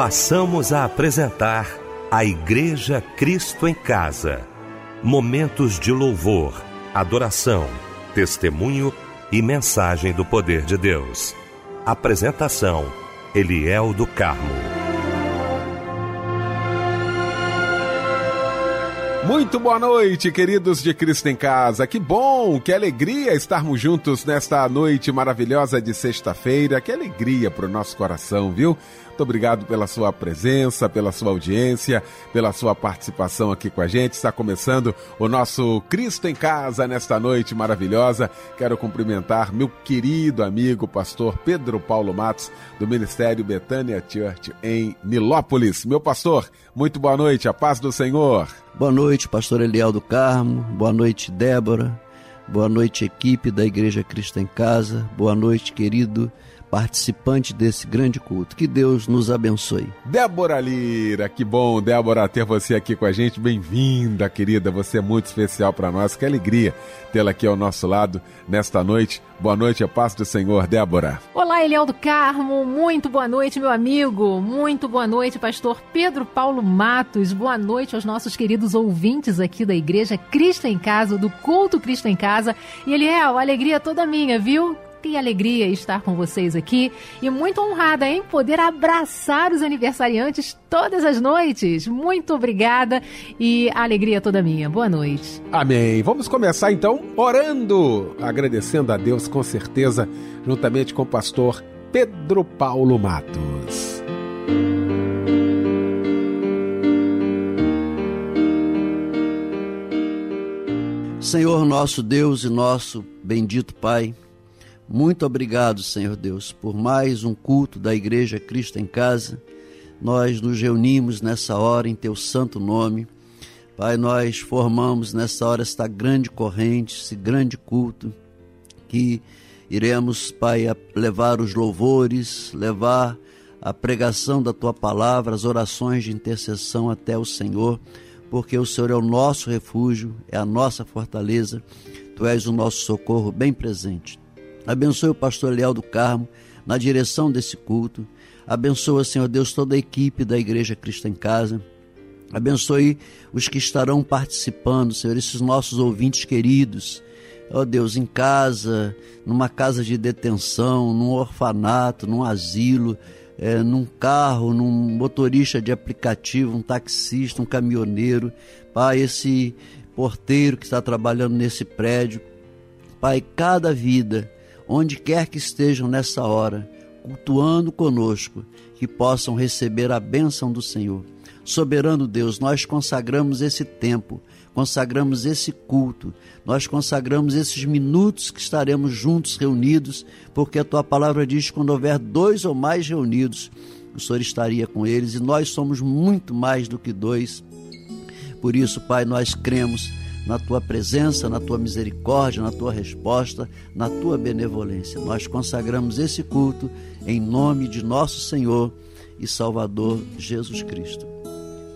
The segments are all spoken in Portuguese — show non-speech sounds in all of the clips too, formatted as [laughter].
passamos a apresentar a Igreja Cristo em Casa. Momentos de louvor, adoração, testemunho e mensagem do poder de Deus. Apresentação: Eliel do Carmo. Muito boa noite, queridos de Cristo em Casa. Que bom, que alegria estarmos juntos nesta noite maravilhosa de sexta-feira. Que alegria para o nosso coração, viu? Muito obrigado pela sua presença, pela sua audiência, pela sua participação aqui com a gente. Está começando o nosso Cristo em Casa nesta noite maravilhosa. Quero cumprimentar meu querido amigo, pastor Pedro Paulo Matos, do Ministério Betânia Church em Nilópolis. Meu pastor, muito boa noite, a paz do Senhor. Boa noite, pastor Eliel do Carmo. Boa noite, Débora. Boa noite, equipe da Igreja Cristo em Casa. Boa noite, querido participante desse grande culto. Que Deus nos abençoe. Débora Lira, que bom, Débora, ter você aqui com a gente. Bem-vinda, querida. Você é muito especial para nós. Que alegria tê-la aqui ao nosso lado nesta noite. Boa noite, a paz do Senhor, Débora. Olá, Eliel do Carmo. Muito boa noite, meu amigo. Muito boa noite, pastor Pedro Paulo Matos. Boa noite aos nossos queridos ouvintes aqui da Igreja Cristo em Casa, do Culto Cristo em Casa. E Eliel, alegria toda minha, viu? Que alegria estar com vocês aqui e muito honrada em poder abraçar os aniversariantes todas as noites. Muito obrigada e alegria toda minha. Boa noite. Amém. Vamos começar então orando, agradecendo a Deus com certeza, juntamente com o pastor Pedro Paulo Matos. Senhor nosso Deus e nosso bendito Pai, muito obrigado, Senhor Deus, por mais um culto da Igreja Cristo em Casa. Nós nos reunimos nessa hora em Teu santo nome. Pai, nós formamos nessa hora esta grande corrente, esse grande culto, que iremos, Pai, levar os louvores, levar a pregação da Tua palavra, as orações de intercessão até o Senhor, porque o Senhor é o nosso refúgio, é a nossa fortaleza, Tu és o nosso socorro bem presente. Abençoe o pastor Leal do Carmo na direção desse culto. Abençoa, Senhor Deus, toda a equipe da Igreja Cristo em Casa. Abençoe os que estarão participando, Senhor, esses nossos ouvintes queridos. Ó oh Deus, em casa, numa casa de detenção, num orfanato, num asilo, é, num carro, num motorista de aplicativo, um taxista, um caminhoneiro. Pai, esse porteiro que está trabalhando nesse prédio. Pai, cada vida onde quer que estejam nessa hora, cultuando conosco, que possam receber a bênção do Senhor. Soberano Deus, nós consagramos esse tempo, consagramos esse culto, nós consagramos esses minutos que estaremos juntos reunidos, porque a tua palavra diz que quando houver dois ou mais reunidos, o Senhor estaria com eles e nós somos muito mais do que dois. Por isso, Pai, nós cremos na tua presença, na tua misericórdia, na tua resposta, na tua benevolência. Nós consagramos esse culto em nome de nosso Senhor e Salvador Jesus Cristo.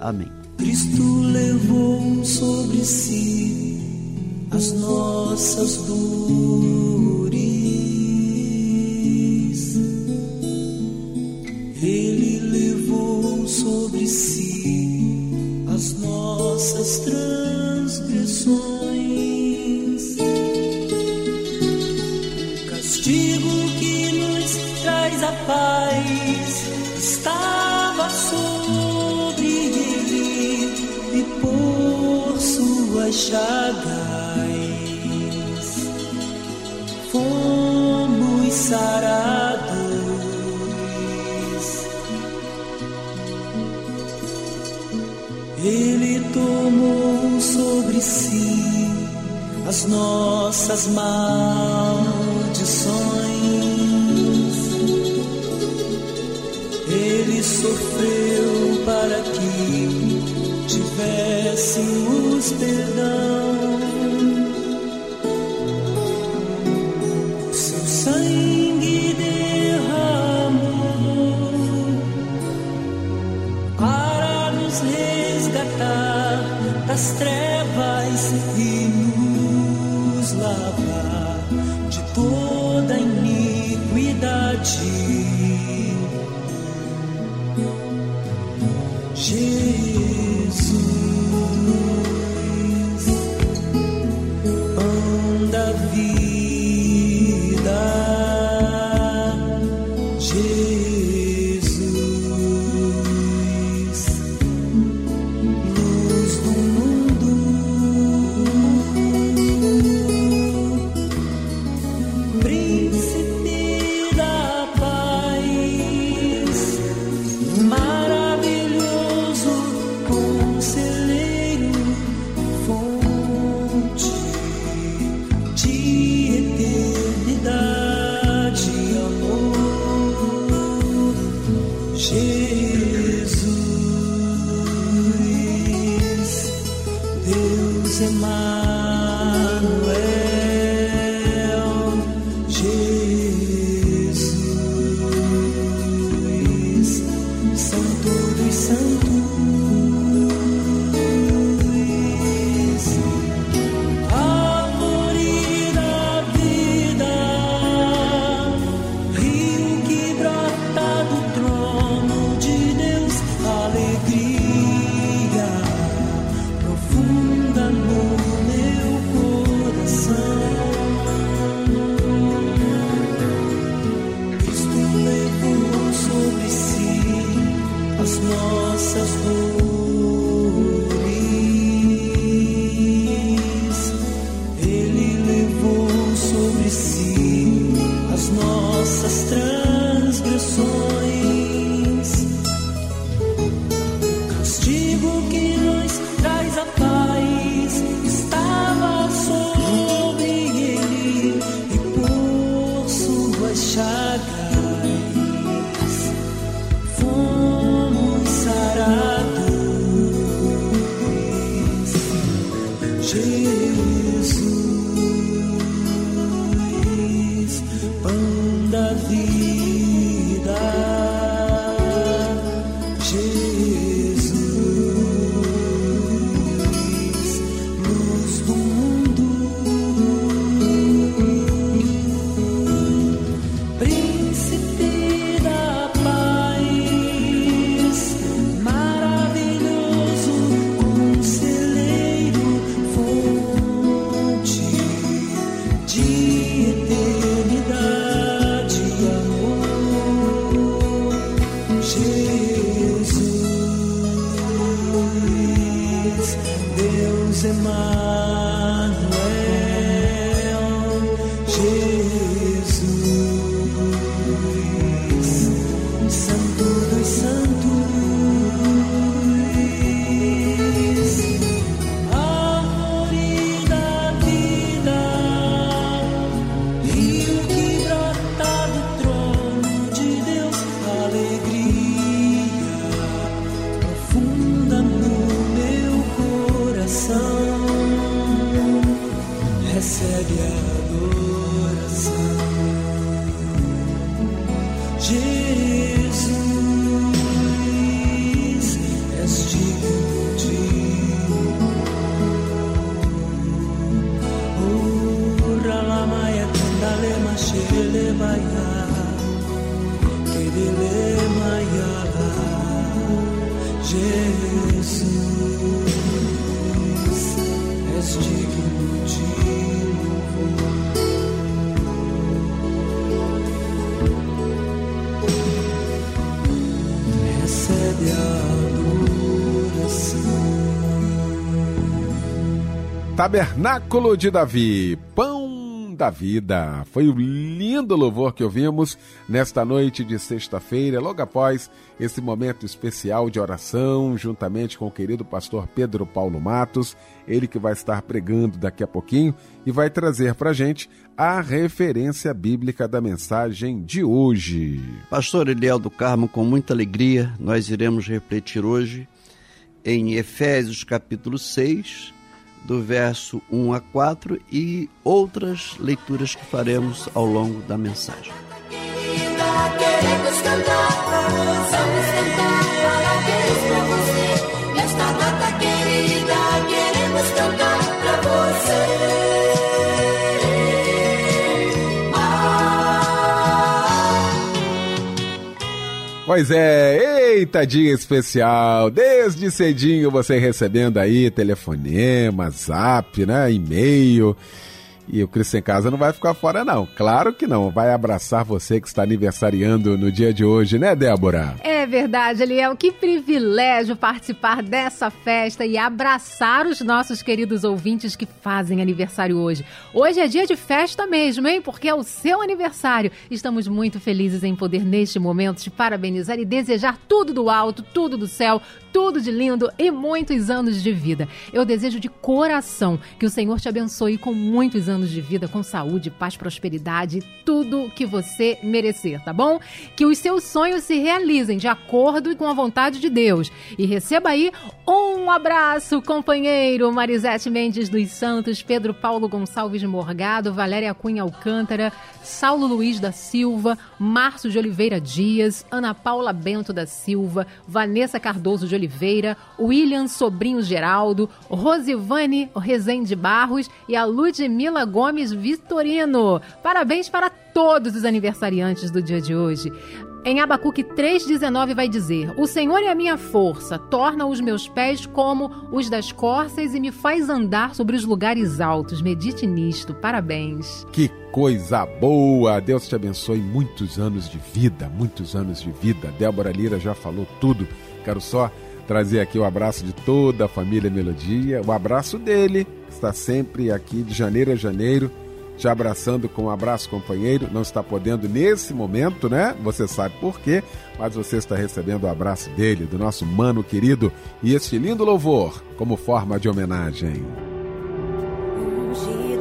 Amém. Cristo levou sobre si as nossas dores. Ele levou sobre si as nossas transgressões. Castigo que nos traz a paz estava sobre ele e por suas chagas fomos sarados. Tomou sobre si as nossas maldições. Ele sofreu para que tivéssemos perdão. Das trevas e said yeah. Tabernáculo de Davi, Pão da Vida. Foi o lindo louvor que ouvimos nesta noite de sexta-feira, logo após esse momento especial de oração, juntamente com o querido pastor Pedro Paulo Matos, ele que vai estar pregando daqui a pouquinho e vai trazer para gente a referência bíblica da mensagem de hoje. Pastor Eliel do Carmo, com muita alegria, nós iremos refletir hoje em Efésios capítulo 6, do verso 1 a 4 e outras leituras que faremos ao longo da mensagem. Querida, queremos cantar, vamos cantar parabéns pra você. Nesta data querida, queremos cantar pra você. Pois é, Eita, dia especial! Desde cedinho você recebendo aí telefonema, zap, né, e-mail. E o Cristo em Casa não vai ficar fora, não. Claro que não. Vai abraçar você que está aniversariando no dia de hoje, né, Débora? É verdade, Eliel. Que privilégio participar dessa festa e abraçar os nossos queridos ouvintes que fazem aniversário hoje. Hoje é dia de festa mesmo, hein? Porque é o seu aniversário. Estamos muito felizes em poder, neste momento, te parabenizar e desejar tudo do alto, tudo do céu, tudo de lindo e muitos anos de vida. Eu desejo de coração que o Senhor te abençoe com muitos anos de vida, com saúde, paz, prosperidade, tudo que você merecer, tá bom? Que os seus sonhos se realizem de acordo com a vontade de Deus. E receba aí um abraço, companheiro Marisete Mendes dos Santos, Pedro Paulo Gonçalves Morgado, Valéria Cunha Alcântara, Saulo Luiz da Silva, Márcio de Oliveira Dias, Ana Paula Bento da Silva, Vanessa Cardoso de Oliveira, William Sobrinho Geraldo, Rosivane Rezende Barros e a Ludmila Gomes Vitorino. Parabéns para todos os aniversariantes do dia de hoje. Em Abacuque 3,19 vai dizer: O Senhor é a minha força, torna os meus pés como os das corças e me faz andar sobre os lugares altos. Medite nisto. Parabéns. Que coisa boa! Deus te abençoe muitos anos de vida, muitos anos de vida. Débora Lira já falou tudo. Quero só trazer aqui o abraço de toda a família Melodia, o abraço dele, que está sempre aqui de janeiro a janeiro te abraçando com um abraço, companheiro. Não está podendo nesse momento, né? Você sabe por quê, mas você está recebendo o abraço dele, do nosso mano querido, e este lindo louvor como forma de homenagem. Ungido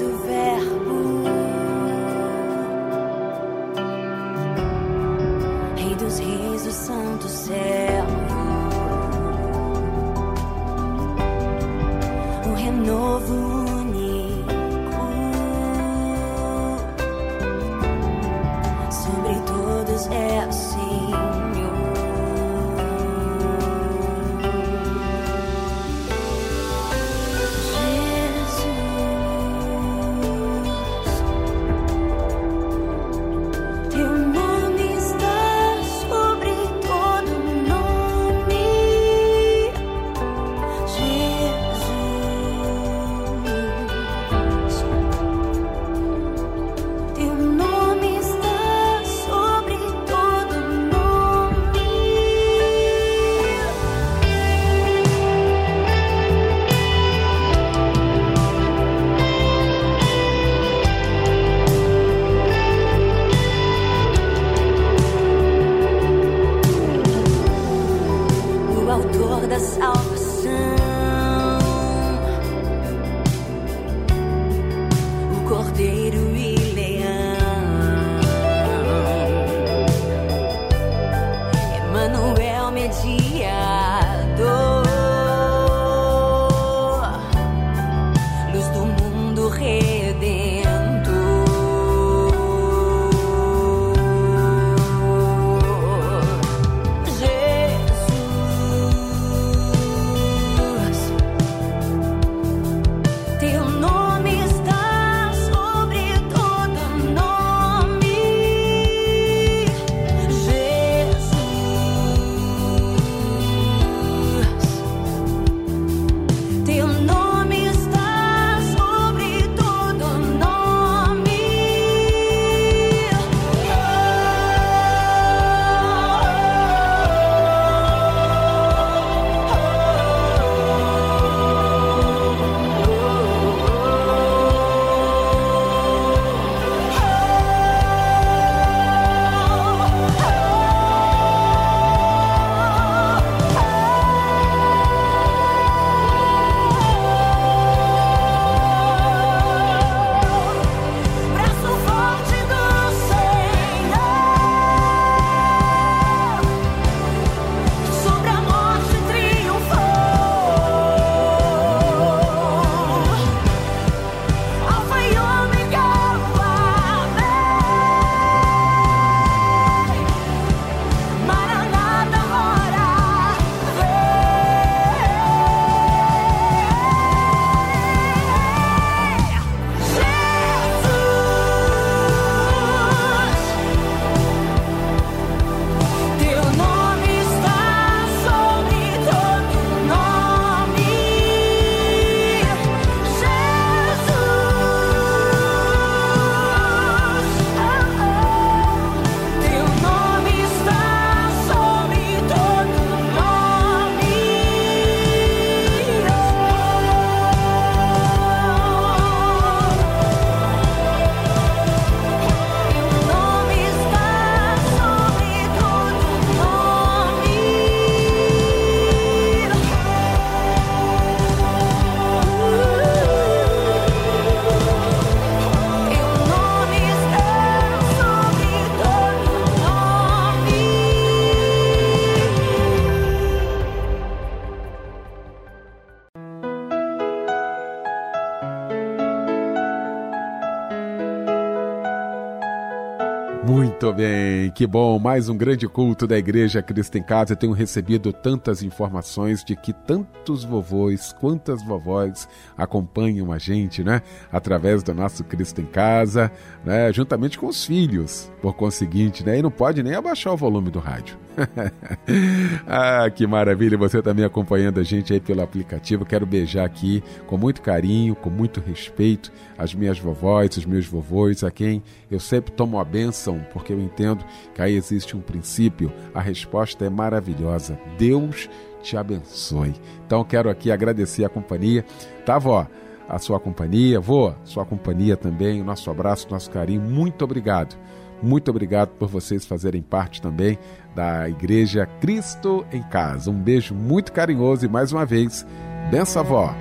que bom. Mais um grande culto da Igreja Cristo em Casa. Eu tenho recebido tantas informações de que tantos vovôs, quantas vovós acompanham a gente, né? Através do nosso Cristo em Casa, né? Juntamente com os filhos, por conseguinte, né? E não pode nem abaixar o volume do rádio. [laughs] ah, que maravilha, você também acompanhando a gente aí pelo aplicativo. Quero beijar aqui com muito carinho, com muito respeito as minhas vovós, os meus vovôs, a quem eu sempre tomo a bênção, porque eu entendo que aí existe um princípio. A resposta é maravilhosa. Deus te abençoe. Então quero aqui agradecer a companhia. Tá, vó? A sua companhia, vô, sua companhia também, o nosso abraço, nosso carinho. Muito obrigado. Muito obrigado por vocês fazerem parte também da Igreja Cristo em Casa. Um beijo muito carinhoso e mais uma vez, benção avó,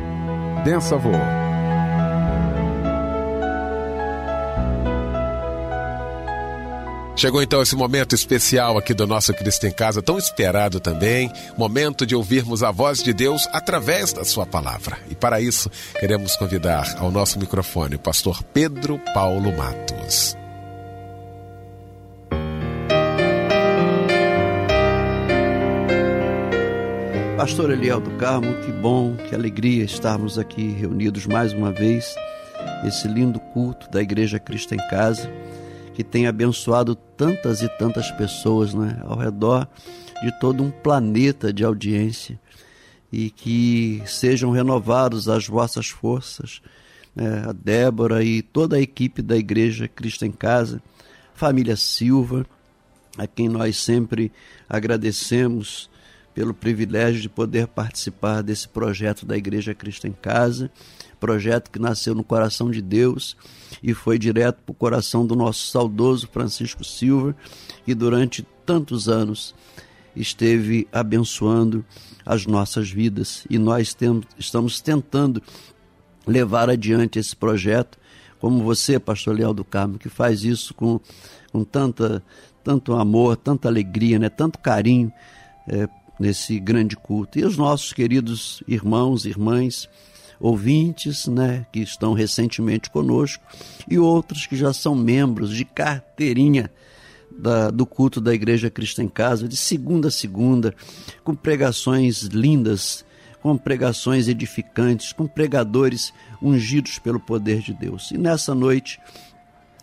benção avô. Chegou então esse momento especial aqui do nosso Cristo em Casa, tão esperado também, momento de ouvirmos a voz de Deus através da sua palavra. E para isso, queremos convidar ao nosso microfone o pastor Pedro Paulo Matos. Pastor Eliel do Carmo, que bom, que alegria estarmos aqui reunidos mais uma vez, esse lindo culto da Igreja Cristo em Casa, que tem abençoado tantas e tantas pessoas né, ao redor de todo um planeta de audiência e que sejam renovados as vossas forças, né, a Débora e toda a equipe da Igreja Cristo em Casa, família Silva, a quem nós sempre agradecemos pelo privilégio de poder participar desse projeto da Igreja Cristo em Casa, projeto que nasceu no coração de Deus e foi direto para o coração do nosso saudoso Francisco Silva, que durante tantos anos esteve abençoando as nossas vidas e nós temos, estamos tentando levar adiante esse projeto, como você, Pastor Leal do Carmo, que faz isso com, com tanta, tanto amor, tanta alegria, né, tanto carinho é, nesse grande culto. E os nossos queridos irmãos, irmãs, ouvintes, né, que estão recentemente conosco, e outros que já são membros de carteirinha da, do culto da Igreja Cristo em Casa, de segunda a segunda, com pregações lindas, com pregações edificantes, com pregadores ungidos pelo poder de Deus. E nessa noite,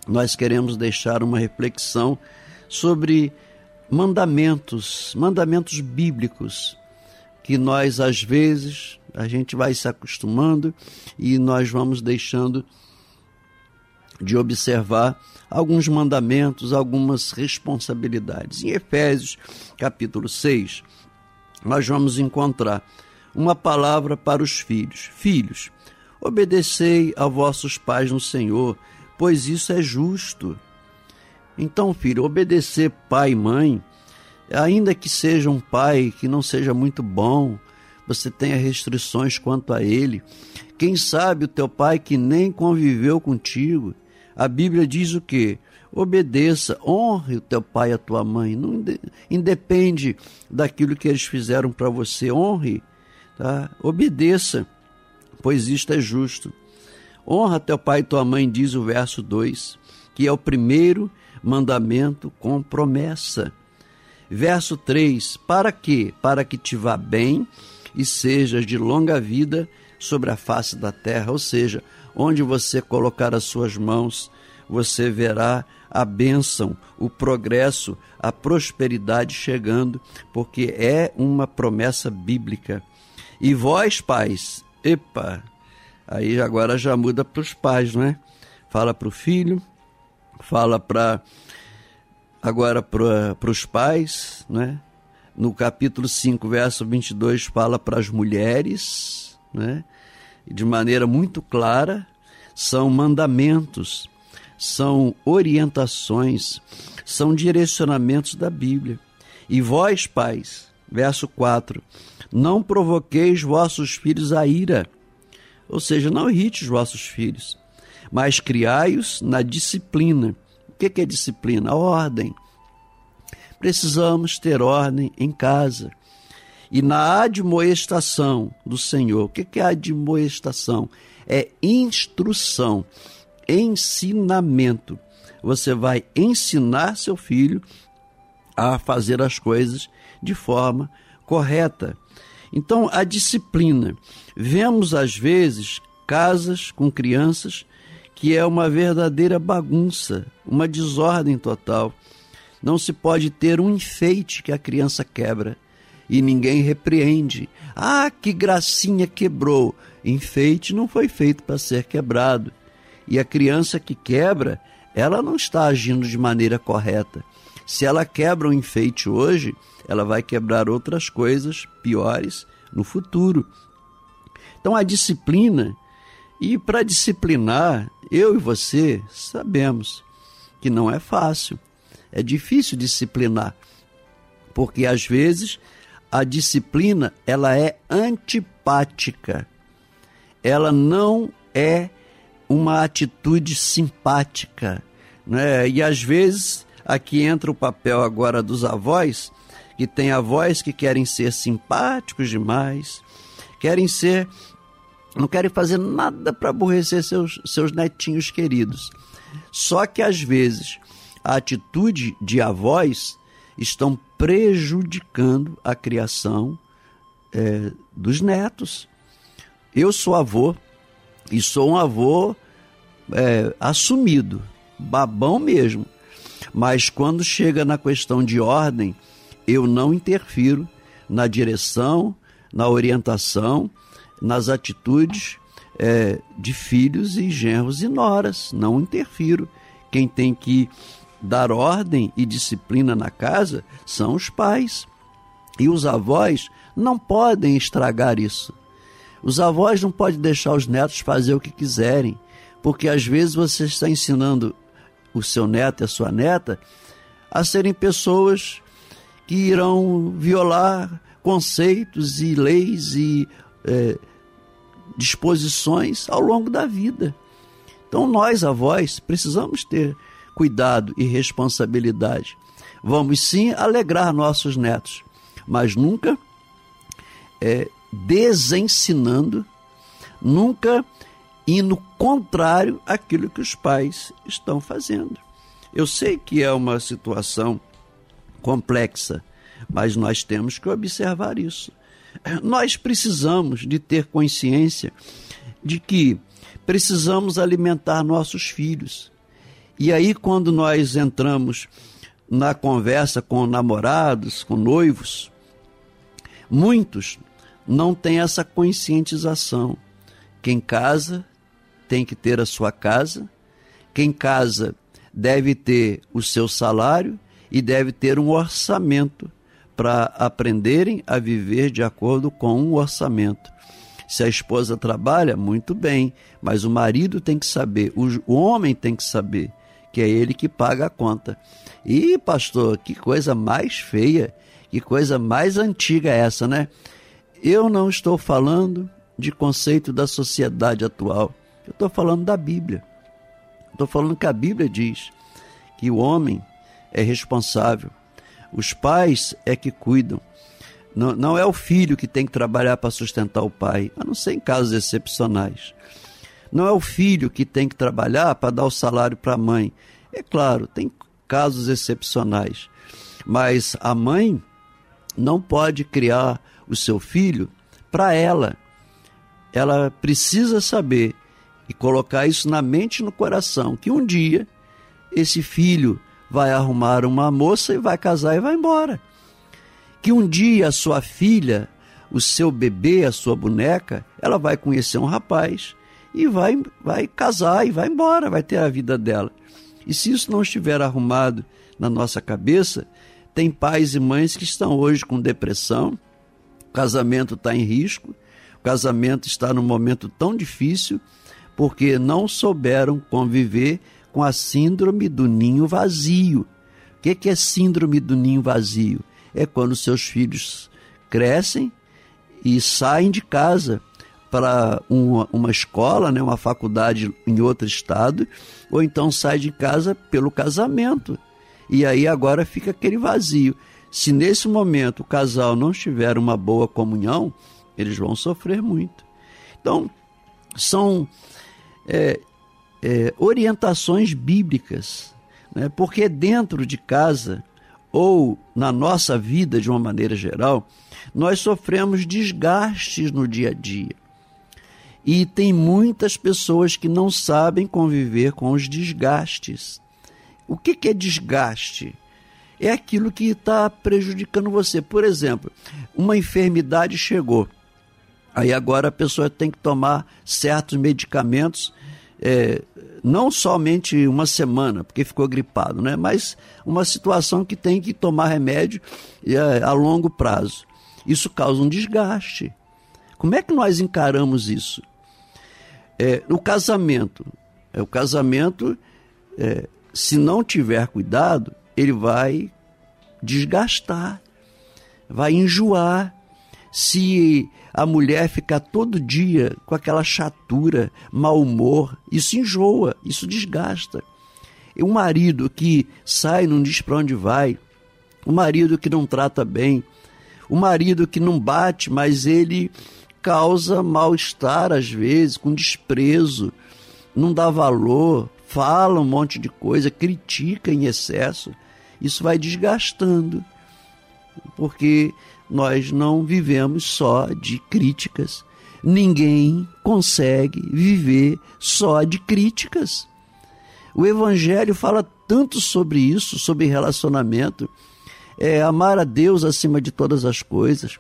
nós queremos deixar uma reflexão sobre mandamentos, mandamentos bíblicos, que nós às vezes a gente vai se acostumando e nós vamos deixando de observar alguns mandamentos, algumas responsabilidades. Em Efésios, capítulo 6, nós vamos encontrar uma palavra para os filhos: Filhos, obedecei a vossos pais no Senhor, pois isso é justo. Então, filho, obedecer pai e mãe, ainda que seja um pai que não seja muito bom, você tenha restrições quanto a ele. Quem sabe o teu pai que nem conviveu contigo. A Bíblia diz o quê? Obedeça, honre o teu pai e a tua mãe. Não independe daquilo que eles fizeram para você. Honre, tá? Obedeça, pois isto é justo. Honra teu pai e tua mãe, diz o verso 2, que é o primeiro mandamento com promessa. Verso 3: Para que? Para que te vá bem e sejas de longa vida sobre a face da terra, ou seja, onde você colocar as suas mãos, você verá a bênção, o progresso, a prosperidade chegando, porque é uma promessa bíblica. E vós, pais, epa, aí agora já muda para os pais, não é? Fala para o filho, fala para agora para os pais, né? No capítulo 5, verso 22, fala para as mulheres, né? De maneira muito clara, são mandamentos, são orientações, são direcionamentos da Bíblia. E vós, pais, verso 4, não provoqueis vossos filhos a ira, ou seja, não irrite os vossos filhos, mas criai-os na disciplina. O que é disciplina? A ordem. Precisamos ter ordem em casa. E na admoestação do Senhor, o que é admoestação? É instrução, ensinamento. você vai ensinar seu filho a fazer as coisas de forma correta. Então, a disciplina. Vemos, às vezes, casas com crianças que é uma verdadeira bagunça, uma desordem total. Não se pode ter um enfeite que a criança quebra e ninguém repreende. Ah, que gracinha quebrou! Enfeite não foi feito para ser quebrado. E a criança que quebra, ela não está agindo de maneira correta. Se ela quebra um enfeite hoje, ela vai quebrar outras coisas piores no futuro. Então a disciplina, e para disciplinar, eu e você sabemos que não é fácil. É difícil disciplinar, porque às vezes a disciplina ela é antipática. Ela não é uma atitude simpática, né? E às vezes aqui entra o papel agora dos avós, que tem avós que querem ser simpáticos demais, querem ser não querem fazer nada para aborrecer seus, seus netinhos queridos. Só que às vezes a atitude de avós estão prejudicando a criação é, dos netos. Eu sou avô e sou um avô é, assumido, babão mesmo. Mas quando chega na questão de ordem, eu não interfiro na direção, na orientação, nas atitudes é, de filhos e genros e noras. Não interfiro. Quem tem que dar ordem e disciplina na casa são os pais. E os avós não podem estragar isso. Os avós não podem deixar os netos fazer o que quiserem, porque às vezes você está ensinando o seu neto e a sua neta a serem pessoas que irão violar conceitos e leis e é, disposições ao longo da vida. Então, nós, avós, precisamos ter cuidado e responsabilidade. Vamos sim alegrar nossos netos, mas nunca é, desensinando, nunca indo contrário àquilo que os pais estão fazendo. Eu sei que é uma situação complexa, mas nós temos que observar isso. Nós precisamos de ter consciência de que precisamos alimentar nossos filhos. E aí, quando nós entramos na conversa com namorados, com noivos, muitos não têm essa conscientização. Quem casa tem que ter a sua casa, quem casa deve ter o seu salário e deve ter um orçamento para aprenderem a viver de acordo com um orçamento. Se a esposa trabalha, muito bem, mas o marido tem que saber, o homem tem que saber que é ele que paga a conta. E, pastor, que coisa mais feia, que coisa mais antiga é essa, né? Eu não estou falando de conceito da sociedade atual, eu estou falando da Bíblia. Estou falando que a Bíblia diz que o homem é responsável os pais é que cuidam. Não, não é o filho que tem que trabalhar para sustentar o pai, a não ser em casos excepcionais. Não é o filho que tem que trabalhar para dar o salário para a mãe. É claro, tem casos excepcionais. Mas a mãe não pode criar o seu filho para ela. Ela precisa saber e colocar isso na mente e no coração que um dia esse filho vai arrumar uma moça e vai casar e vai embora. Que um dia a sua filha, o seu bebê, a sua boneca, ela vai conhecer um rapaz e vai, vai casar e vai embora, vai ter a vida dela. E se isso não estiver arrumado na nossa cabeça, tem pais e mães que estão hoje com depressão, o casamento está em risco, o casamento está num momento tão difícil porque não souberam conviver com a síndrome do ninho vazio. O que é síndrome do ninho vazio? É quando seus filhos crescem e saem de casa para uma, uma escola, né, uma faculdade em outro estado, ou então sai de casa pelo casamento. E aí agora fica aquele vazio. Se nesse momento o casal não tiver uma boa comunhão, eles vão sofrer muito. Então, são é, é, orientações bíblicas Né? Porque dentro de casa, ou na nossa vida de uma maneira geral, nós sofremos desgastes no dia a dia. E tem muitas pessoas que não sabem conviver com os desgastes. O que, que é desgaste? É aquilo que está prejudicando você. Por exemplo, uma enfermidade chegou. Aí agora a pessoa tem que tomar certos medicamentos, é, não somente uma semana, porque ficou gripado, né? mas uma situação que tem que tomar remédio é, a longo prazo. Isso causa um desgaste. Como é que nós encaramos isso? É, o casamento. É, o casamento, é, se não tiver cuidado, ele vai desgastar, vai enjoar. Se a mulher ficar todo dia com aquela chatura, mau humor, isso enjoa, isso desgasta. E um marido que sai, não diz para onde vai, o marido que não trata bem, o marido que não bate, mas ele causa mal-estar às vezes, com desprezo, não dá valor, fala um monte de coisa, critica em excesso. Isso vai desgastando, porque nós não vivemos só de críticas. Ninguém consegue viver só de críticas. O Evangelho fala tanto sobre isso, sobre relacionamento. É amar a Deus acima de todas as coisas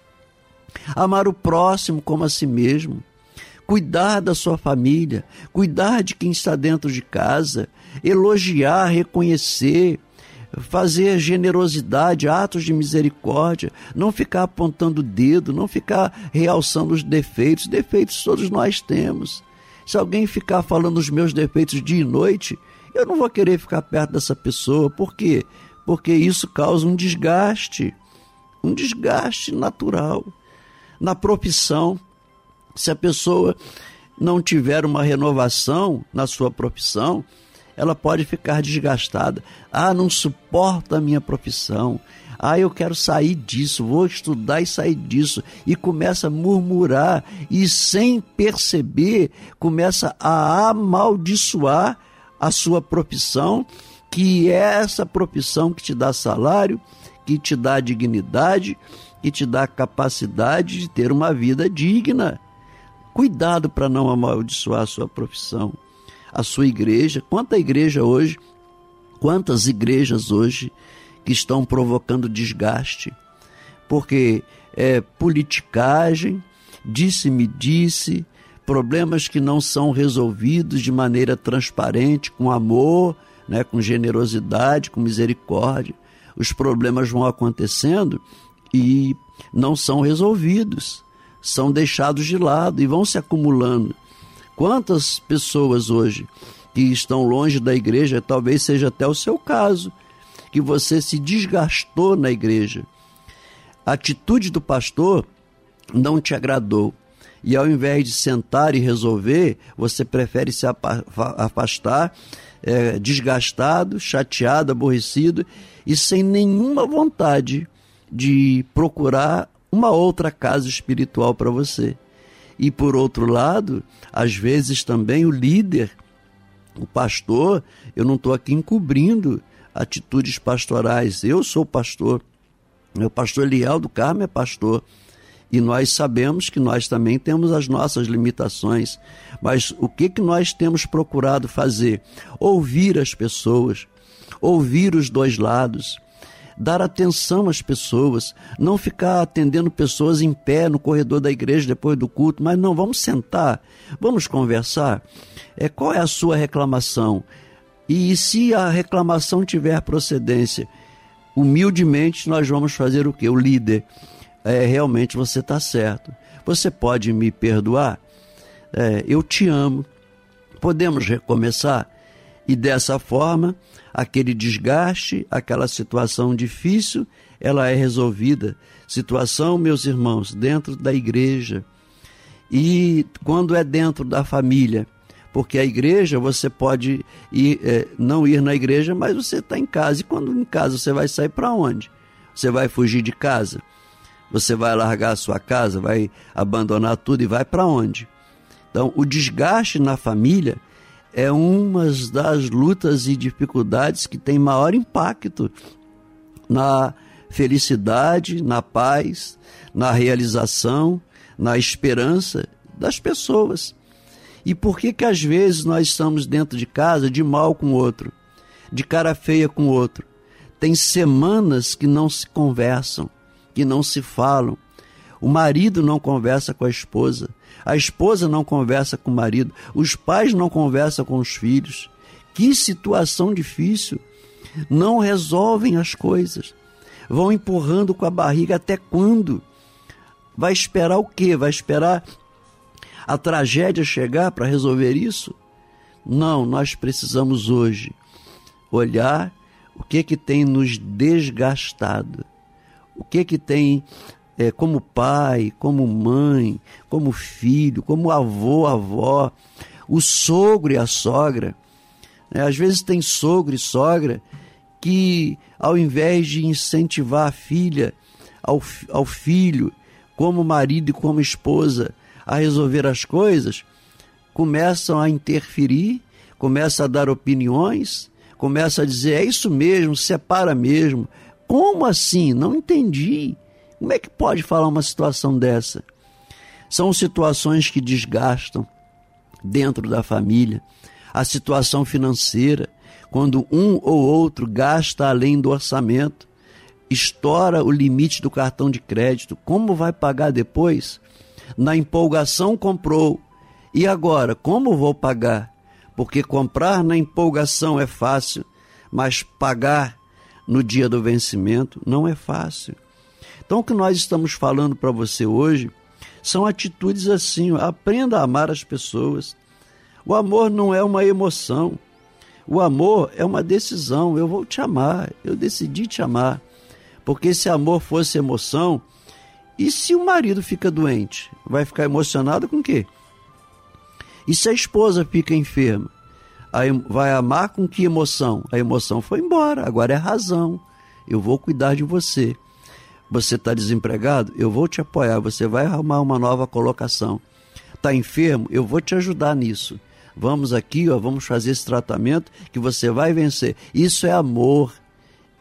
amar o próximo como a si mesmo, cuidar da sua família, cuidar de quem está dentro de casa, elogiar, reconhecer, fazer generosidade, atos de misericórdia, não ficar apontando o dedo, não ficar realçando os defeitos. Defeitos todos nós temos. Se alguém ficar falando os meus defeitos dia e noite, eu não vou querer ficar perto dessa pessoa. Por quê? Porque isso causa um desgaste, um desgaste natural na profissão. Se a pessoa não tiver uma renovação na sua profissão, ela pode ficar desgastada. Ah, não suporta a minha profissão. Ah, eu quero sair disso, vou estudar e sair disso. E começa a murmurar e, sem perceber, começa a amaldiçoar a sua profissão, que é essa profissão que te dá salário, que te dá dignidade, e te dá a capacidade de ter uma vida digna. Cuidado para não amaldiçoar a sua profissão, a sua igreja. Quanta igreja hoje, quantas igrejas hoje que estão provocando desgaste, porque é politicagem, disse-me disse, problemas que não são resolvidos de maneira transparente, com amor, né, com generosidade, com misericórdia. Os problemas vão acontecendo e não são resolvidos, são deixados de lado e vão se acumulando. Quantas pessoas hoje que estão longe da igreja, talvez seja até o seu caso, que você se desgastou na igreja. A atitude do pastor não te agradou. E ao invés de sentar e resolver, você prefere se afastar, é, desgastado, chateado, aborrecido e sem nenhuma vontade de procurar uma outra casa espiritual para você. E por outro lado, às vezes também o líder, o pastor, eu não estou aqui encobrindo atitudes pastorais. Eu sou pastor. Meu pastor Eliel do Carmo é pastor. E nós sabemos que nós também temos as nossas limitações. Mas o que, que nós temos procurado fazer? Ouvir as pessoas, ouvir os dois lados dar atenção às pessoas, não ficar atendendo pessoas em pé no corredor da igreja depois do culto, mas não, vamos sentar, vamos conversar. É, qual é a sua reclamação? E se a reclamação tiver procedência, humildemente nós vamos fazer o que? O líder, é, realmente você está certo. Você pode me perdoar? É, eu te amo. Podemos recomeçar? E dessa forma, aquele desgaste, aquela situação difícil, ela é resolvida. Situação, meus irmãos, dentro da igreja. E quando é dentro da família, porque a igreja você pode ir, é, não ir na igreja, mas você está em casa. E quando em casa você vai sair para onde? Você vai fugir de casa? Você vai largar a sua casa, vai abandonar tudo e vai para onde? Então, o desgaste na família é uma das lutas e dificuldades que tem maior impacto na felicidade, na paz, na realização, na esperança das pessoas. E por que que às vezes nós estamos dentro de casa de mal com o outro, de cara feia com o outro? Tem semanas que não se conversam, que não se falam. O marido não conversa com a esposa, a esposa não conversa com o marido, os pais não conversam com os filhos. Que situação difícil! Não resolvem as coisas. Vão empurrando com a barriga até quando? Vai esperar o quê? Vai esperar a tragédia chegar para resolver isso? Não, nós precisamos hoje olhar o que que tem nos desgastado, o que que tem é, como pai, como mãe, como filho, como avô, avó, o sogro e a sogra. É, às vezes tem sogro e sogra que, ao invés de incentivar a filha, ao, ao filho, como marido e como esposa, a resolver as coisas, começam a interferir, começam a dar opiniões, começam a dizer: é isso mesmo, separa mesmo. Como assim? Não entendi. Como é que pode falar uma situação dessa? São situações que desgastam dentro da família. A situação financeira, quando um ou outro gasta além do orçamento, estoura o limite do cartão de crédito, como vai pagar depois? Na empolgação comprou. E agora, como vou pagar? Porque comprar na empolgação é fácil, mas pagar no dia do vencimento não é fácil. Então, o que nós estamos falando para você hoje são atitudes assim. Aprenda a amar as pessoas. O amor não é uma emoção. O amor é uma decisão. Eu vou te amar. Eu decidi te amar. Porque se amor fosse emoção, e se o marido fica doente? Vai ficar emocionado com o quê? E se a esposa fica enferma? Aí vai amar com que emoção? A emoção foi embora, agora é razão. Eu vou cuidar de você. Você está desempregado? Eu vou te apoiar. Você vai arrumar uma nova colocação. Está enfermo? Eu vou te ajudar nisso. Vamos aqui, ó, vamos fazer esse tratamento que você vai vencer. Isso é amor.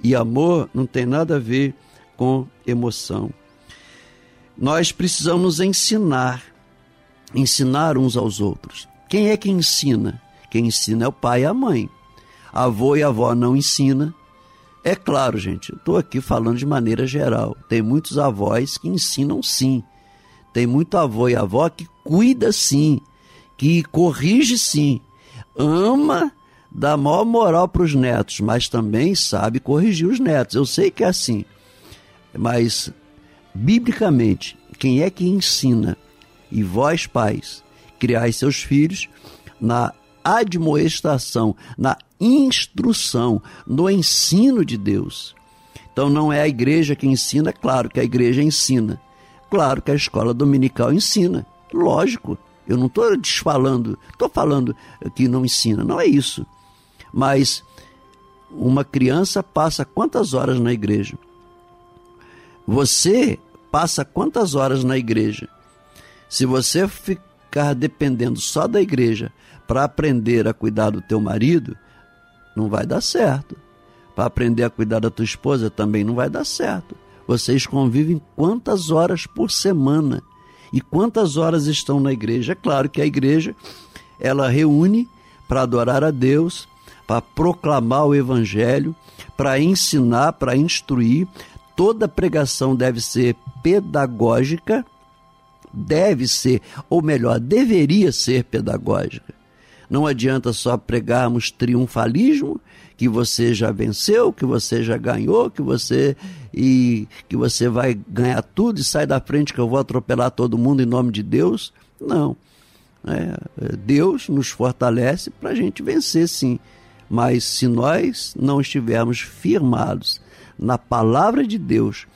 E amor não tem nada a ver com emoção. Nós precisamos ensinar, ensinar uns aos outros. Quem é que ensina? Quem ensina é o pai e a mãe. avô e avó não ensina, é claro, gente, estou aqui falando de maneira geral. Tem muitos avós que ensinam sim. Tem muito avô e avó que cuida sim, que corrige sim, ama, dá maior moral para os netos, mas também sabe corrigir os netos. Eu sei que é assim. Mas, biblicamente, quem é que ensina, e vós, pais, criais seus filhos na admoestação, na instrução, no ensino de Deus. Então não é a igreja que ensina, claro que a igreja ensina. Claro que a escola dominical ensina, lógico. Eu não estou desfalando, estou falando que não ensina, não é isso. Mas uma criança passa quantas horas na igreja? Você passa quantas horas na igreja? Se você ficar dependendo só da igreja para aprender a cuidar do teu marido, não vai dar certo. Para aprender a cuidar da tua esposa também não vai dar certo. Vocês convivem quantas horas por semana? E quantas horas estão na igreja? É claro que a igreja ela reúne para adorar a Deus, para proclamar o evangelho, para ensinar, para instruir. Toda pregação deve ser pedagógica, deve ser, ou melhor, deveria ser pedagógica. Não adianta só pregarmos triunfalismo, que você já venceu, que você já ganhou, que você e que você vai ganhar tudo e sai da frente que eu vou atropelar todo mundo em nome de Deus. Não. É, Deus nos fortalece para a gente vencer, sim. Mas se nós não estivermos firmados na palavra de Deus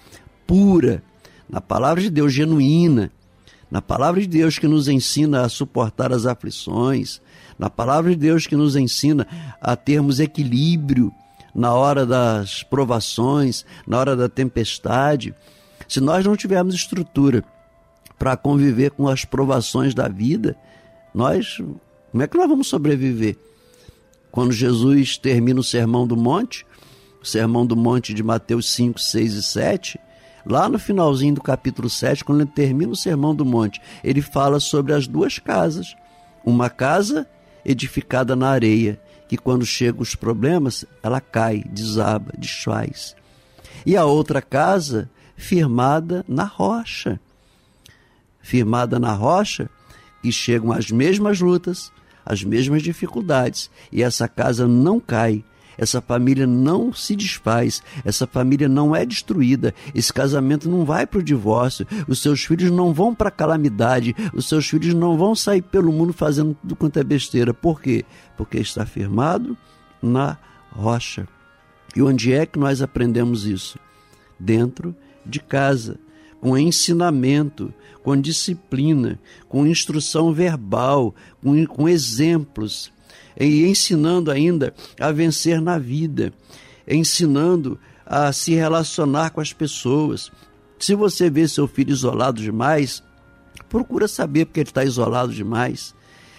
pura, na palavra de Deus genuína, na palavra de Deus que nos ensina a suportar as aflições, na palavra de Deus que nos ensina a termos equilíbrio na hora das provações, na hora da tempestade. Se nós não tivermos estrutura para conviver com as provações da vida, nós como é que nós vamos sobreviver? Quando Jesus termina o Sermão do Monte, o Sermão do Monte de Mateus 5, 6 e 7, lá no finalzinho do capítulo 7, quando ele termina o Sermão do Monte, ele fala sobre as duas casas. Uma casa edificada na areia, que quando chegam os problemas, ela cai, desaba, desfaz. E a outra casa firmada na rocha. Firmada na rocha, que chegam as mesmas lutas, as mesmas dificuldades, e essa casa não cai, essa família não se desfaz, essa família não é destruída, esse casamento não vai para o divórcio, os seus filhos não vão para a calamidade, os seus filhos não vão sair pelo mundo fazendo tudo quanto é besteira. Por quê? Porque está firmado na rocha. E onde é que nós aprendemos isso? Dentro de casa, com ensinamento, com disciplina, com instrução verbal, com, com exemplos e ensinando ainda a vencer na vida, ensinando a se relacionar com as pessoas. Se você vê seu filho isolado demais, procura saber porque ele está isolado demais.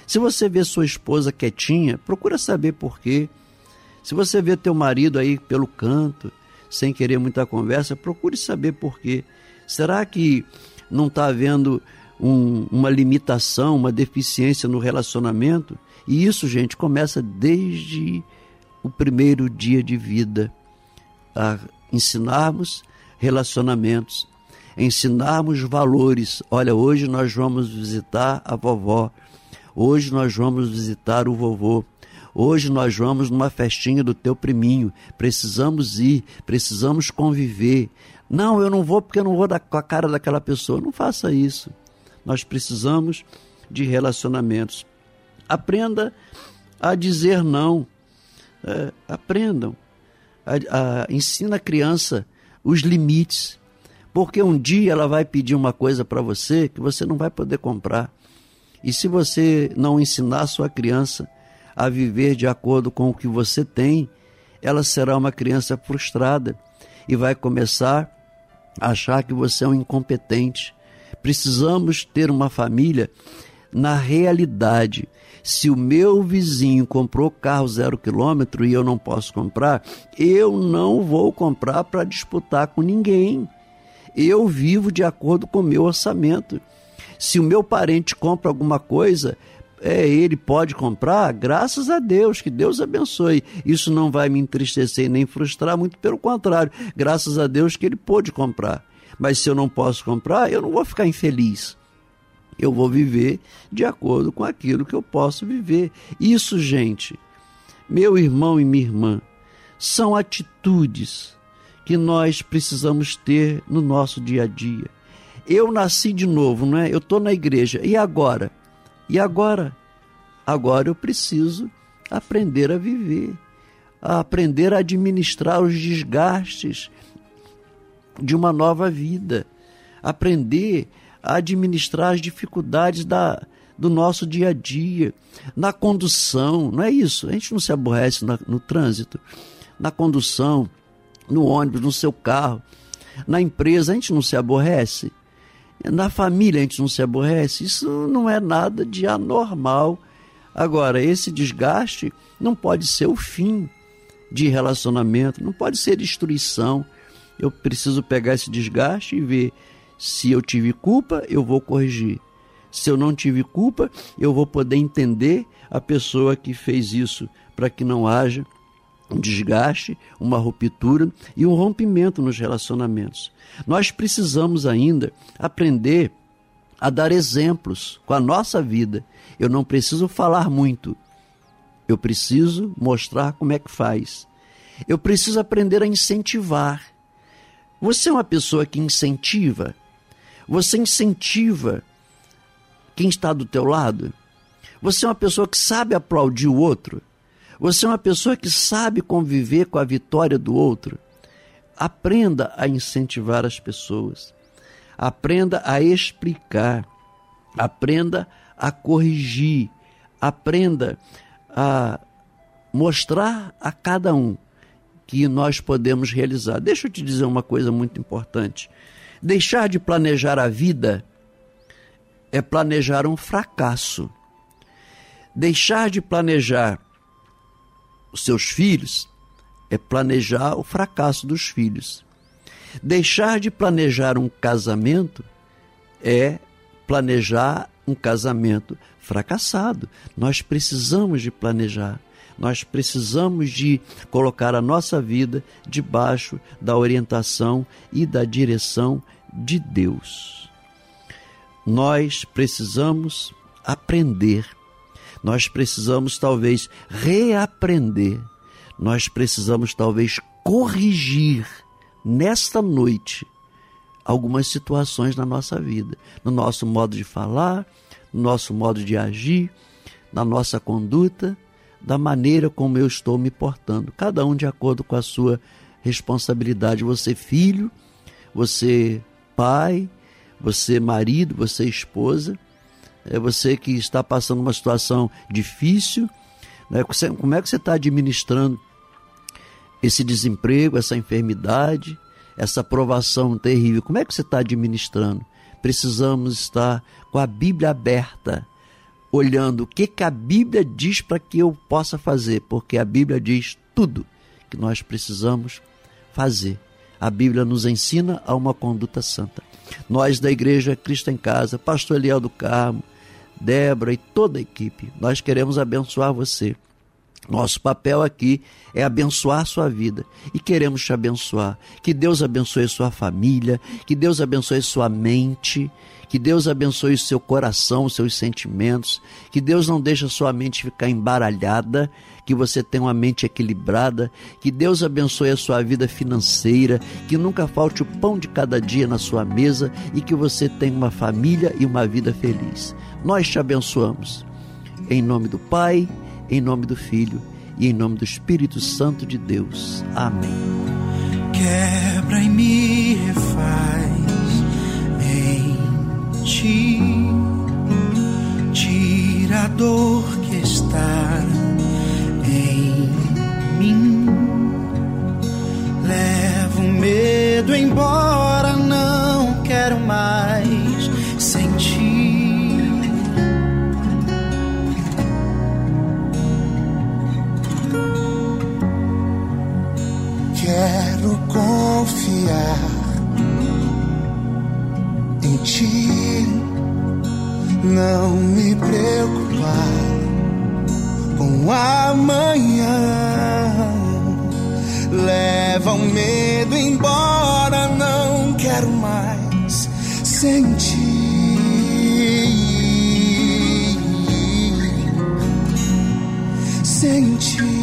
Se você vê sua esposa quietinha, procura saber por quê. Se você vê teu marido aí pelo canto, sem querer muita conversa, procure saber por quê. Será que não está havendo um, uma limitação, uma deficiência no relacionamento? E isso, gente, começa desde o primeiro dia de vida a ensinarmos relacionamentos, ensinarmos valores. Olha, hoje nós vamos visitar a vovó, hoje nós vamos visitar o vovô. Hoje nós vamos numa festinha do teu priminho. Precisamos ir, precisamos conviver. Não, eu não vou porque eu não vou dar com a cara daquela pessoa. Não faça isso. Nós precisamos de relacionamentos. Aprenda a dizer não. É, aprendam. A, a, ensina a criança os limites. Porque um dia ela vai pedir uma coisa para você que você não vai poder comprar. E se você não ensinar a sua criança a viver de acordo com o que você tem, ela será uma criança frustrada e vai começar a achar que você é um incompetente. Precisamos ter uma família na realidade se o meu vizinho comprou carro zero quilômetro e eu não posso comprar, eu não vou comprar para disputar com ninguém. Eu vivo de acordo com o meu orçamento. Se o meu parente compra alguma coisa, é, ele pode comprar, graças a Deus, que Deus abençoe. Isso não vai me entristecer nem frustrar, muito pelo contrário, graças a Deus que ele pôde comprar. Mas se eu não posso comprar, eu não vou ficar infeliz. Eu vou viver de acordo com aquilo que eu posso viver. Isso, gente, meu irmão e minha irmã, são atitudes que nós precisamos ter no nosso dia a dia. Eu nasci de novo, não é? Eu estou na igreja. E agora? E agora? Agora eu preciso aprender a viver, a aprender a administrar os desgastes de uma nova vida, aprender administrar as dificuldades da, do nosso dia a dia, na condução, não é isso? A gente não se aborrece na, no trânsito, na condução, no ônibus, no seu carro, na empresa, a gente não se aborrece, na família, a gente não se aborrece. Isso não é nada de anormal. Agora, esse desgaste não pode ser o fim de relacionamento, não pode ser destruição. Eu preciso pegar esse desgaste e ver se eu tive culpa, eu vou corrigir. Se eu não tive culpa, eu vou poder entender a pessoa que fez isso para que não haja um desgaste, uma ruptura e um rompimento nos relacionamentos. Nós precisamos ainda aprender a dar exemplos com a nossa vida. Eu não preciso falar muito. Eu preciso mostrar como é que faz. Eu preciso aprender a incentivar. Você é uma pessoa que incentiva? Você incentiva quem está do teu lado? Você é uma pessoa que sabe aplaudir o outro? Você é uma pessoa que sabe conviver com a vitória do outro? Aprenda a incentivar as pessoas. Aprenda a explicar. Aprenda a corrigir. Aprenda a mostrar a cada um que nós podemos realizar. Deixa eu te dizer uma coisa muito importante. Deixar de planejar a vida é planejar um fracasso. Deixar de planejar os seus filhos é planejar o fracasso dos filhos. Deixar de planejar um casamento é planejar um casamento fracassado. Nós precisamos de planejar. Nós precisamos de colocar a nossa vida debaixo da orientação e da direção de Deus. Nós precisamos aprender. Nós precisamos talvez reaprender. Nós precisamos talvez corrigir nesta noite algumas situações na nossa vida, no nosso modo de falar, no nosso modo de agir, na nossa conduta, da maneira como eu estou me portando, cada um de acordo com a sua responsabilidade. Você, filho, você, pai, você, marido, você, esposa, é você que está passando uma situação difícil. Né? Como é que você está administrando esse desemprego, essa enfermidade, essa provação terrível? Como é que você está administrando? Precisamos estar com a Bíblia aberta olhando o que, que a Bíblia diz para que eu possa fazer, porque a Bíblia diz tudo que nós precisamos fazer. A Bíblia nos ensina a uma conduta santa. Nós da Igreja Cristo em Casa, Pastor Eliel do Carmo, Débora e toda a equipe, nós queremos abençoar você. Nosso papel aqui é abençoar sua vida e queremos te abençoar. Que Deus abençoe sua família, que Deus abençoe sua mente, que Deus abençoe o seu coração, os seus sentimentos. Que Deus não deixe a sua mente ficar embaralhada. Que você tenha uma mente equilibrada. Que Deus abençoe a sua vida financeira. Que nunca falte o pão de cada dia na sua mesa. E que você tenha uma família e uma vida feliz. Nós te abençoamos. Em nome do Pai, em nome do Filho e em nome do Espírito Santo de Deus. Amém. Quebra e me refaz ti, tira a dor que está em mim, leva o medo embora, não quero mais sentir. Quero confiar em ti, não me preocupar com amanhã. Leva o medo embora, não quero mais sentir. Sentir.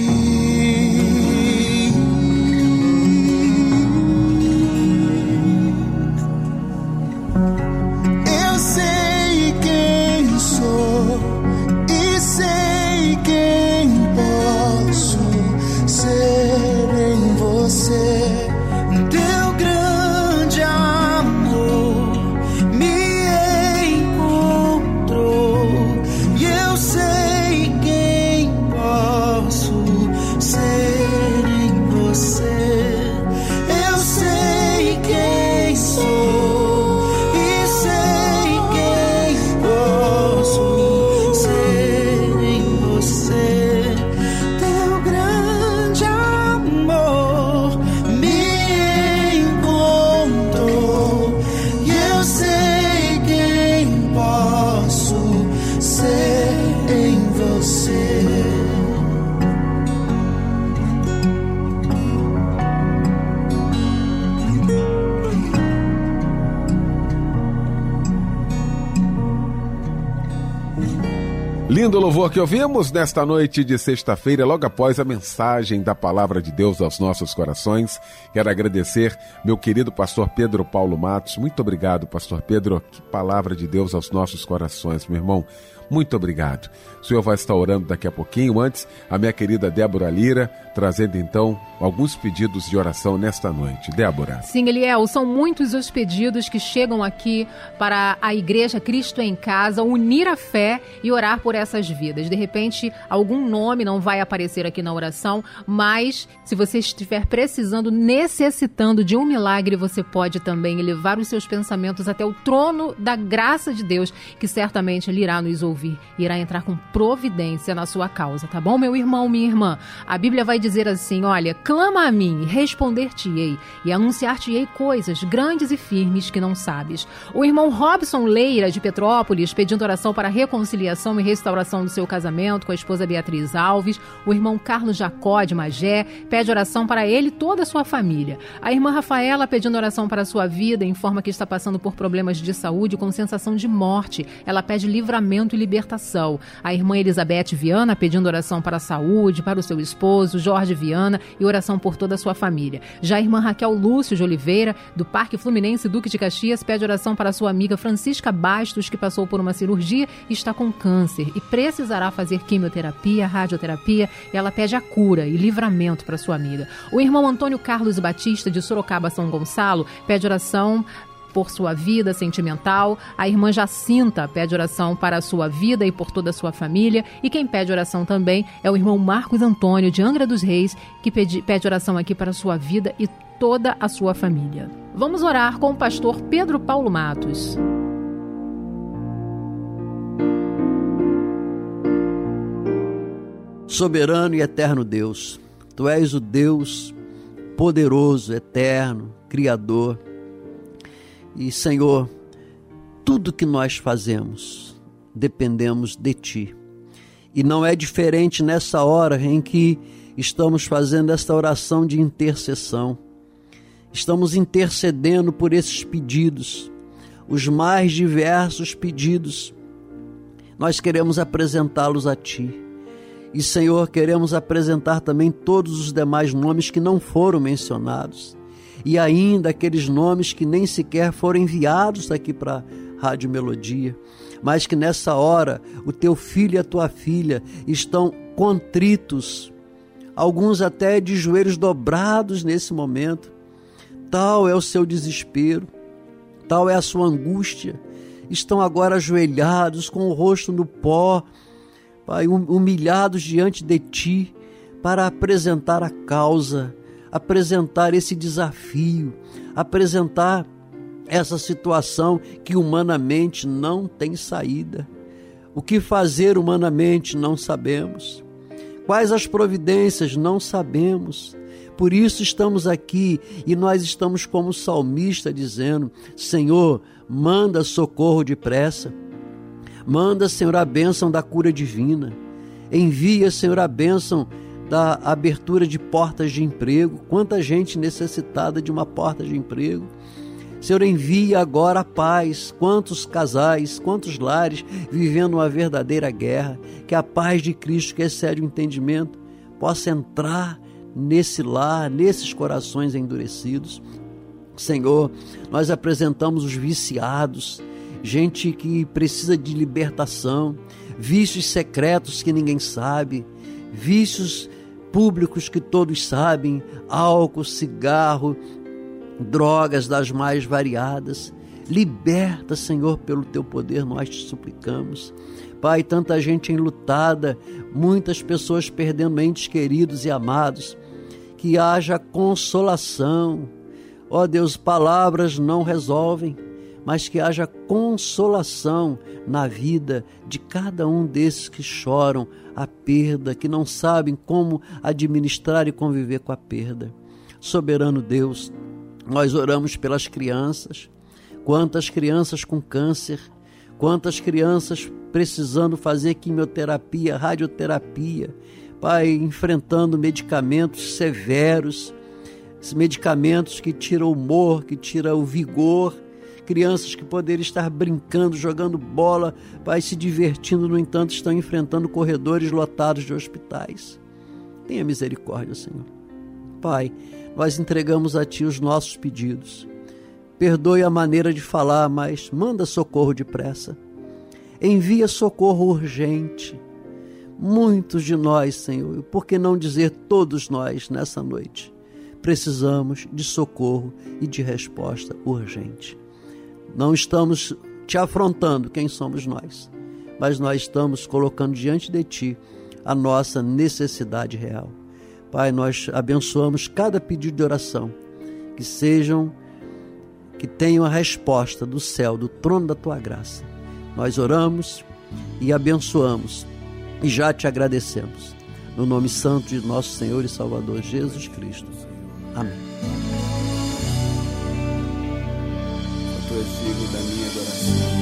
Louvor que ouvimos nesta noite de sexta-feira, logo após a mensagem da palavra de Deus aos nossos corações. Quero agradecer meu querido pastor Pedro Paulo Matos. Muito obrigado, pastor Pedro. Que palavra de Deus aos nossos corações, meu irmão. Muito obrigado. O senhor vai estar orando daqui a pouquinho. Antes, a minha querida Débora Lira, trazendo então alguns pedidos de oração nesta noite. Débora. Sim, Eliel, são muitos os pedidos que chegam aqui para a Igreja Cristo em Casa unir a fé e orar por essas vidas. De repente, algum nome não vai aparecer aqui na oração, mas se você estiver precisando, necessitando de um milagre, você pode também elevar os seus pensamentos até o trono da graça de Deus, que certamente ele irá nos ouvir irá entrar com providência na sua causa, tá bom, meu irmão, minha irmã? A Bíblia vai dizer assim: olha, clama a mim, responder-te-ei, e anunciar-te-ei coisas grandes e firmes que não sabes. O irmão Robson Leira, de Petrópolis, pedindo oração para reconciliação e restauração do seu casamento com a esposa Beatriz Alves. O irmão Carlos Jacó, de Magé, pede oração para ele e toda a sua família. A irmã Rafaela pedindo oração para a sua vida, informa que está passando por problemas de saúde com sensação de morte. Ela pede livramento e libertação. A irmã Elizabeth Viana pedindo oração para a saúde, para o seu esposo, Jorge Viana, e oração por toda a sua família. Já a irmã Raquel Lúcio de Oliveira, do Parque Fluminense Duque de Caxias, pede oração para sua amiga Francisca Bastos, que passou por uma cirurgia e está com câncer e precisará fazer quimioterapia, radioterapia. Ela pede a cura e livramento para sua amiga. O irmão Antônio Carlos Batista, de Sorocaba, São Gonçalo, pede oração por sua vida sentimental. A irmã Jacinta pede oração para a sua vida e por toda a sua família. E quem pede oração também é o irmão Marcos Antônio, de Angra dos Reis, que pede, pede oração aqui para a sua vida e toda a sua família. Vamos orar com o pastor Pedro Paulo Matos. Soberano e eterno Deus, Tu és o Deus poderoso, eterno, Criador e Senhor, tudo que nós fazemos, dependemos de Ti. E não é diferente nessa hora em que estamos fazendo esta oração de intercessão. Estamos intercedendo por esses pedidos, os mais diversos pedidos. Nós queremos apresentá-los a Ti. E, Senhor, queremos apresentar também todos os demais nomes que não foram mencionados e ainda aqueles nomes que nem sequer foram enviados aqui para Rádio Melodia, mas que nessa hora o teu filho e a tua filha estão contritos, alguns até de joelhos dobrados nesse momento. Tal é o seu desespero, tal é a sua angústia. Estão agora ajoelhados, com o rosto no pó, Pai, humilhados diante de ti, para apresentar a causa apresentar esse desafio, apresentar essa situação que humanamente não tem saída. O que fazer humanamente não sabemos. Quais as providências não sabemos. Por isso estamos aqui e nós estamos como salmista dizendo: Senhor, manda socorro depressa. Manda, Senhor, a bênção da cura divina. Envia, Senhor, a bênção da abertura de portas de emprego, quanta gente necessitada de uma porta de emprego. Senhor, envia agora a paz. Quantos casais, quantos lares vivendo uma verdadeira guerra. Que a paz de Cristo, que excede o entendimento, possa entrar nesse lar, nesses corações endurecidos. Senhor, nós apresentamos os viciados, gente que precisa de libertação, vícios secretos que ninguém sabe, vícios públicos que todos sabem, álcool, cigarro, drogas das mais variadas. Liberta, Senhor, pelo teu poder, nós te suplicamos. Pai, tanta gente enlutada, muitas pessoas perdendo entes queridos e amados. Que haja consolação. Ó Deus, palavras não resolvem, mas que haja consolação na vida de cada um desses que choram a perda, que não sabem como administrar e conviver com a perda. Soberano Deus, nós oramos pelas crianças. Quantas crianças com câncer, quantas crianças precisando fazer quimioterapia, radioterapia, Pai, enfrentando medicamentos severos, medicamentos que tiram o humor, que tiram o vigor crianças que poderiam estar brincando, jogando bola, pai, se divertindo, no entanto, estão enfrentando corredores lotados de hospitais. Tenha misericórdia, Senhor. Pai, nós entregamos a Ti os nossos pedidos. Perdoe a maneira de falar, mas manda socorro depressa. Envia socorro urgente. Muitos de nós, Senhor, por que não dizer todos nós nessa noite, precisamos de socorro e de resposta urgente. Não estamos te afrontando, quem somos nós, mas nós estamos colocando diante de ti a nossa necessidade real. Pai, nós abençoamos cada pedido de oração, que sejam que tenham a resposta do céu, do trono da tua graça. Nós oramos e abençoamos e já te agradecemos. No nome santo de nosso Senhor e Salvador Jesus Cristo. Amém. ouvido da minha adoração.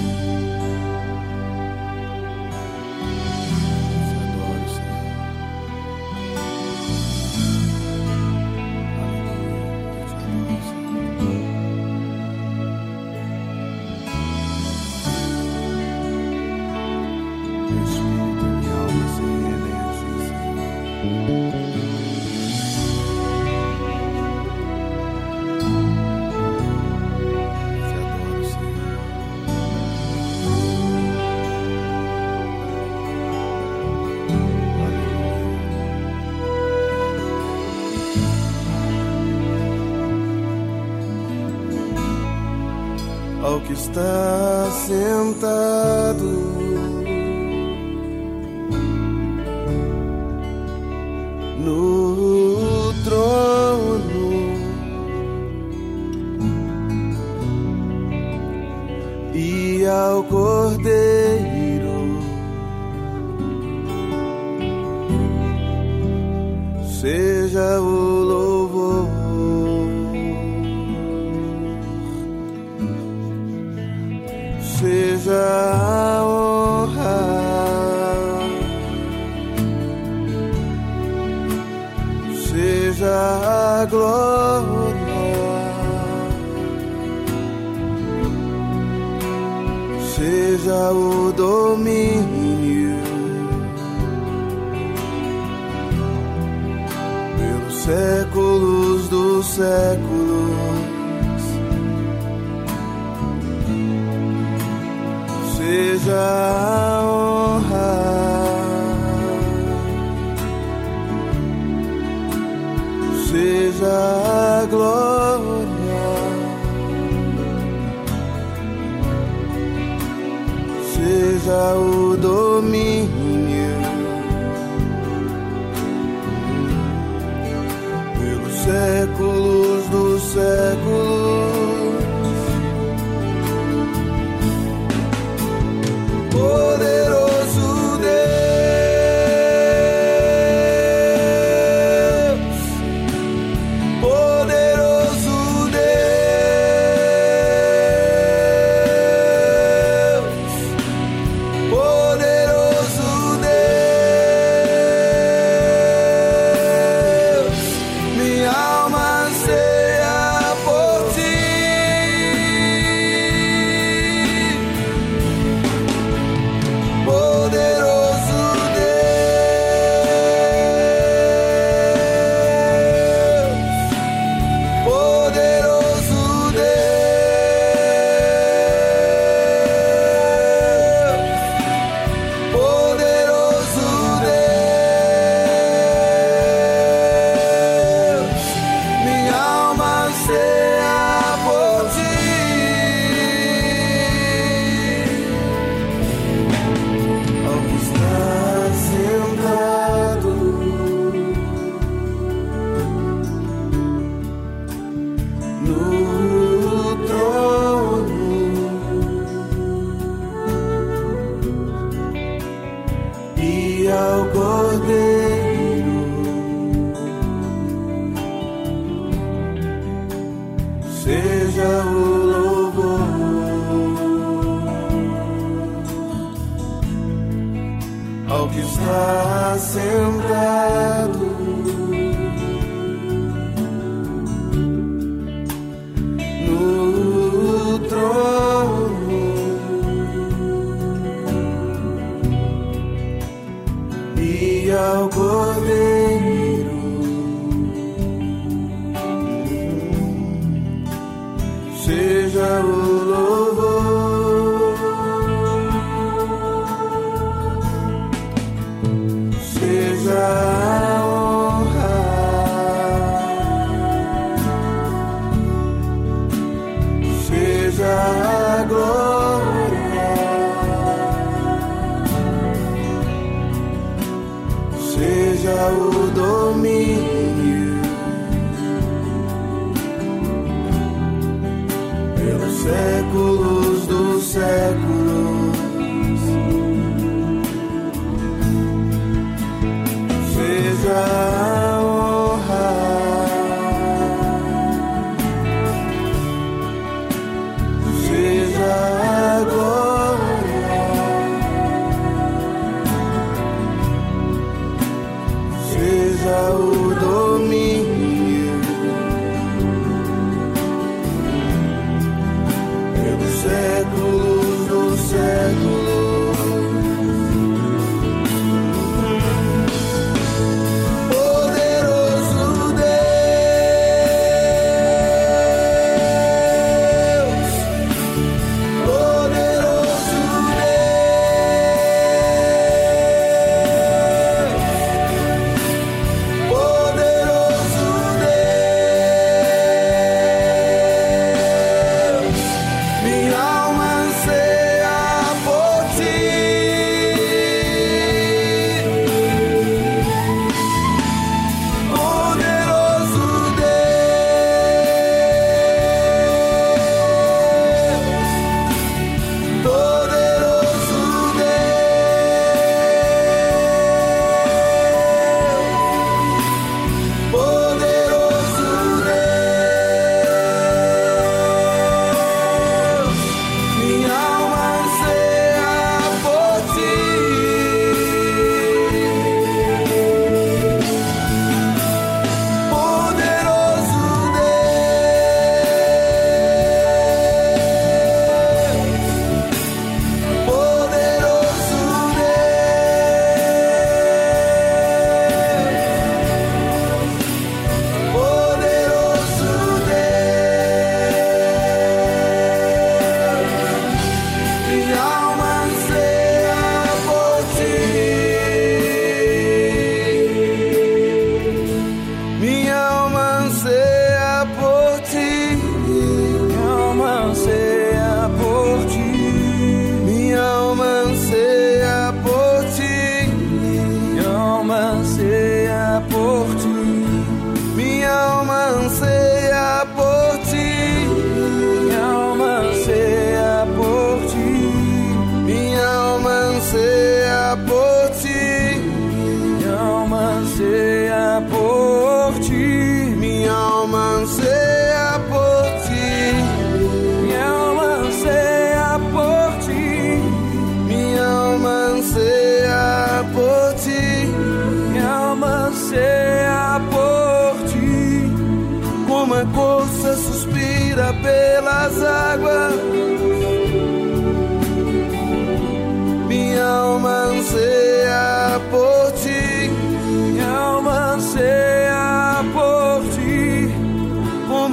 dos séculos. Seja a honra, seja a glória. seja o louvor ao que está sentado.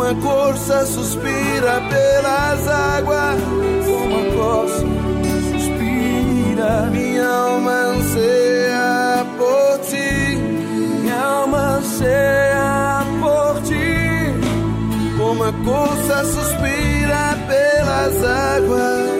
Como a corça suspira pelas águas, como a corça suspira, minha alma anseia por ti, minha alma anseia por ti, como a corça suspira pelas águas.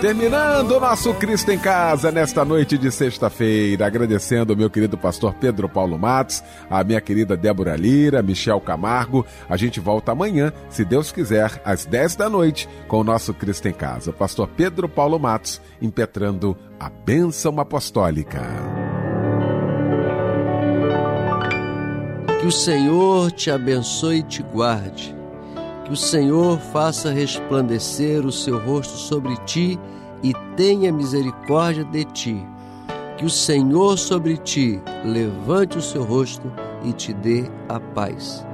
Terminando o nosso Cristo em Casa nesta noite de sexta-feira, agradecendo ao meu querido pastor Pedro Paulo Matos, a minha querida Débora Lira, Michel Camargo. A gente volta amanhã, se Deus quiser, às 10 da noite, com o nosso Cristo em Casa. Pastor Pedro Paulo Matos, impetrando a bênção apostólica. Que o Senhor te abençoe e te guarde. Que o Senhor faça resplandecer o seu rosto sobre ti e tenha misericórdia de ti. Que o Senhor sobre ti levante o seu rosto e te dê a paz.